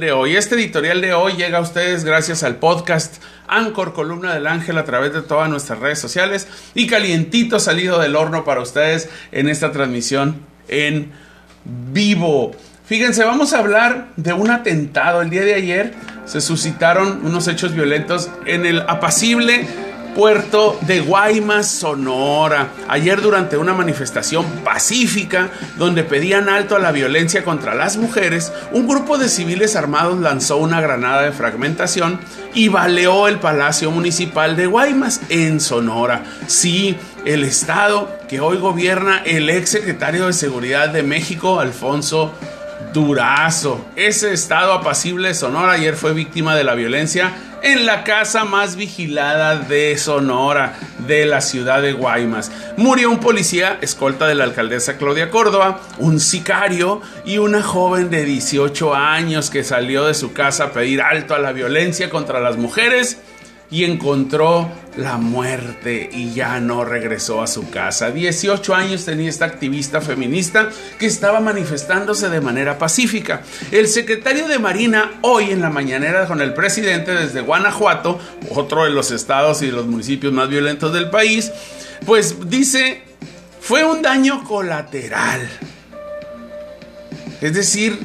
de hoy. Este editorial de hoy llega a ustedes gracias al podcast Anchor Columna del Ángel a través de todas nuestras redes sociales y calientito salido del horno para ustedes en esta transmisión en vivo. Fíjense, vamos a hablar de un atentado. El día de ayer se suscitaron unos hechos violentos en el apacible puerto de Guaymas, Sonora. Ayer durante una manifestación pacífica donde pedían alto a la violencia contra las mujeres, un grupo de civiles armados lanzó una granada de fragmentación y baleó el Palacio Municipal de Guaymas en Sonora. Sí, el estado que hoy gobierna el ex secretario de Seguridad de México, Alfonso Durazo. Ese estado apacible de Sonora ayer fue víctima de la violencia en la casa más vigilada de Sonora, de la ciudad de Guaymas. Murió un policía, escolta de la alcaldesa Claudia Córdoba, un sicario y una joven de 18 años que salió de su casa a pedir alto a la violencia contra las mujeres y encontró la muerte y ya no regresó a su casa. 18 años tenía esta activista feminista que estaba manifestándose de manera pacífica. El secretario de Marina hoy en la mañanera con el presidente desde Guanajuato, otro de los estados y los municipios más violentos del país, pues dice, fue un daño colateral. Es decir,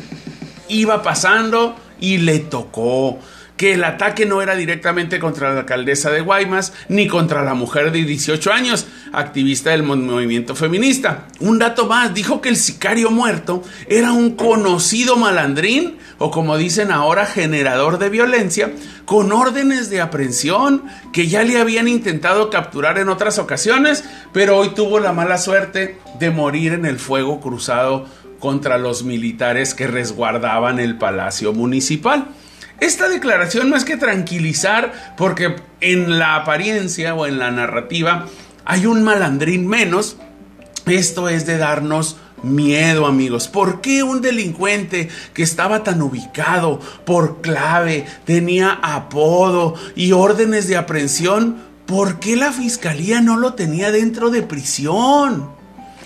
iba pasando y le tocó que el ataque no era directamente contra la alcaldesa de Guaymas ni contra la mujer de 18 años, activista del movimiento feminista. Un dato más, dijo que el sicario muerto era un conocido malandrín o como dicen ahora generador de violencia con órdenes de aprehensión que ya le habían intentado capturar en otras ocasiones, pero hoy tuvo la mala suerte de morir en el fuego cruzado contra los militares que resguardaban el palacio municipal. Esta declaración más que tranquilizar, porque en la apariencia o en la narrativa hay un malandrín menos, esto es de darnos miedo, amigos. ¿Por qué un delincuente que estaba tan ubicado por clave, tenía apodo y órdenes de aprehensión, por qué la fiscalía no lo tenía dentro de prisión?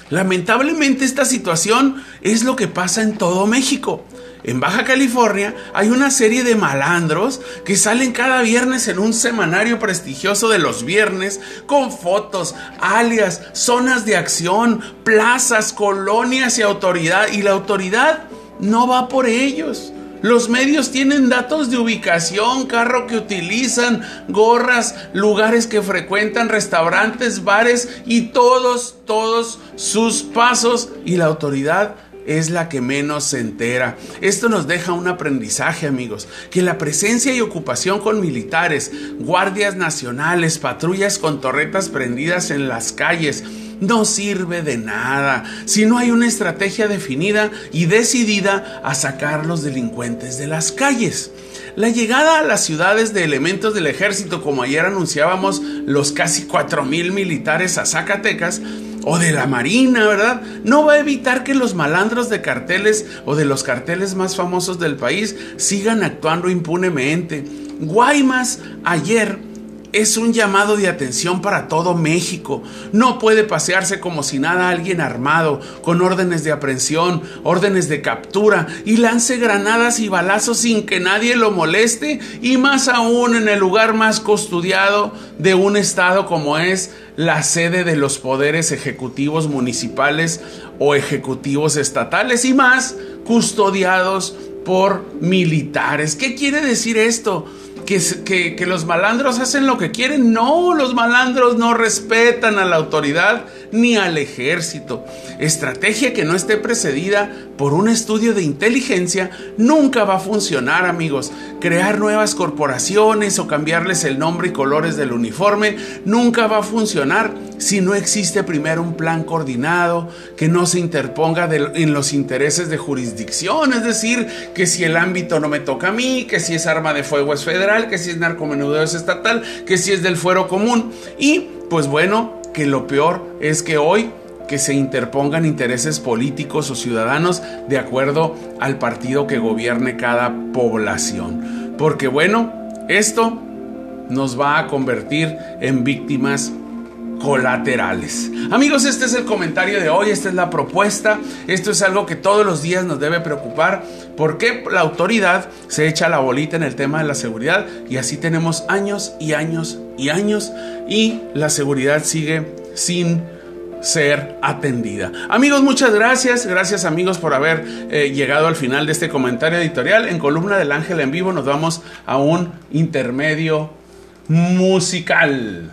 Lamentablemente esta situación es lo que pasa en todo México. En Baja California hay una serie de malandros que salen cada viernes en un semanario prestigioso de los viernes con fotos, alias, zonas de acción, plazas, colonias y autoridad. Y la autoridad no va por ellos. Los medios tienen datos de ubicación, carro que utilizan, gorras, lugares que frecuentan, restaurantes, bares y todos, todos sus pasos. Y la autoridad es la que menos se entera. Esto nos deja un aprendizaje, amigos, que la presencia y ocupación con militares, guardias nacionales, patrullas con torretas prendidas en las calles, no sirve de nada si no hay una estrategia definida y decidida a sacar los delincuentes de las calles. La llegada a las ciudades de elementos del ejército, como ayer anunciábamos, los casi mil militares a Zacatecas, o de la Marina, ¿verdad? No va a evitar que los malandros de carteles o de los carteles más famosos del país sigan actuando impunemente. Guaymas ayer es un llamado de atención para todo México. No puede pasearse como si nada alguien armado, con órdenes de aprehensión, órdenes de captura y lance granadas y balazos sin que nadie lo moleste y más aún en el lugar más custodiado de un estado como es la sede de los poderes ejecutivos municipales o ejecutivos estatales y más custodiados por militares. ¿Qué quiere decir esto? Que, los malandros hacen lo que quieren. No, los malandros no respetan a la autoridad ni al ejército. Estrategia que no esté precedida por un estudio de inteligencia nunca va a funcionar, amigos. Crear nuevas corporaciones o cambiarles el nombre y colores del uniforme nunca va a funcionar si no existe primero un plan coordinado que no se interponga en los intereses de jurisdicción. Es decir, que si el ámbito no me toca a mí, que si es arma de fuego es que si es narcomenudeo es estatal, que si es del fuero común. Y pues bueno, que lo peor es que hoy que se interpongan intereses políticos o ciudadanos de acuerdo al partido que gobierne cada población. Porque bueno, esto nos va a convertir en víctimas colaterales. Amigos, este es el comentario de hoy, esta es la propuesta, esto es algo que todos los días nos debe preocupar, porque la autoridad se echa la bolita en el tema de la seguridad y así tenemos años y años y años y la seguridad sigue sin ser atendida. Amigos, muchas gracias. Gracias amigos por haber eh, llegado al final de este comentario editorial. En columna del ángel en vivo nos vamos a un intermedio musical.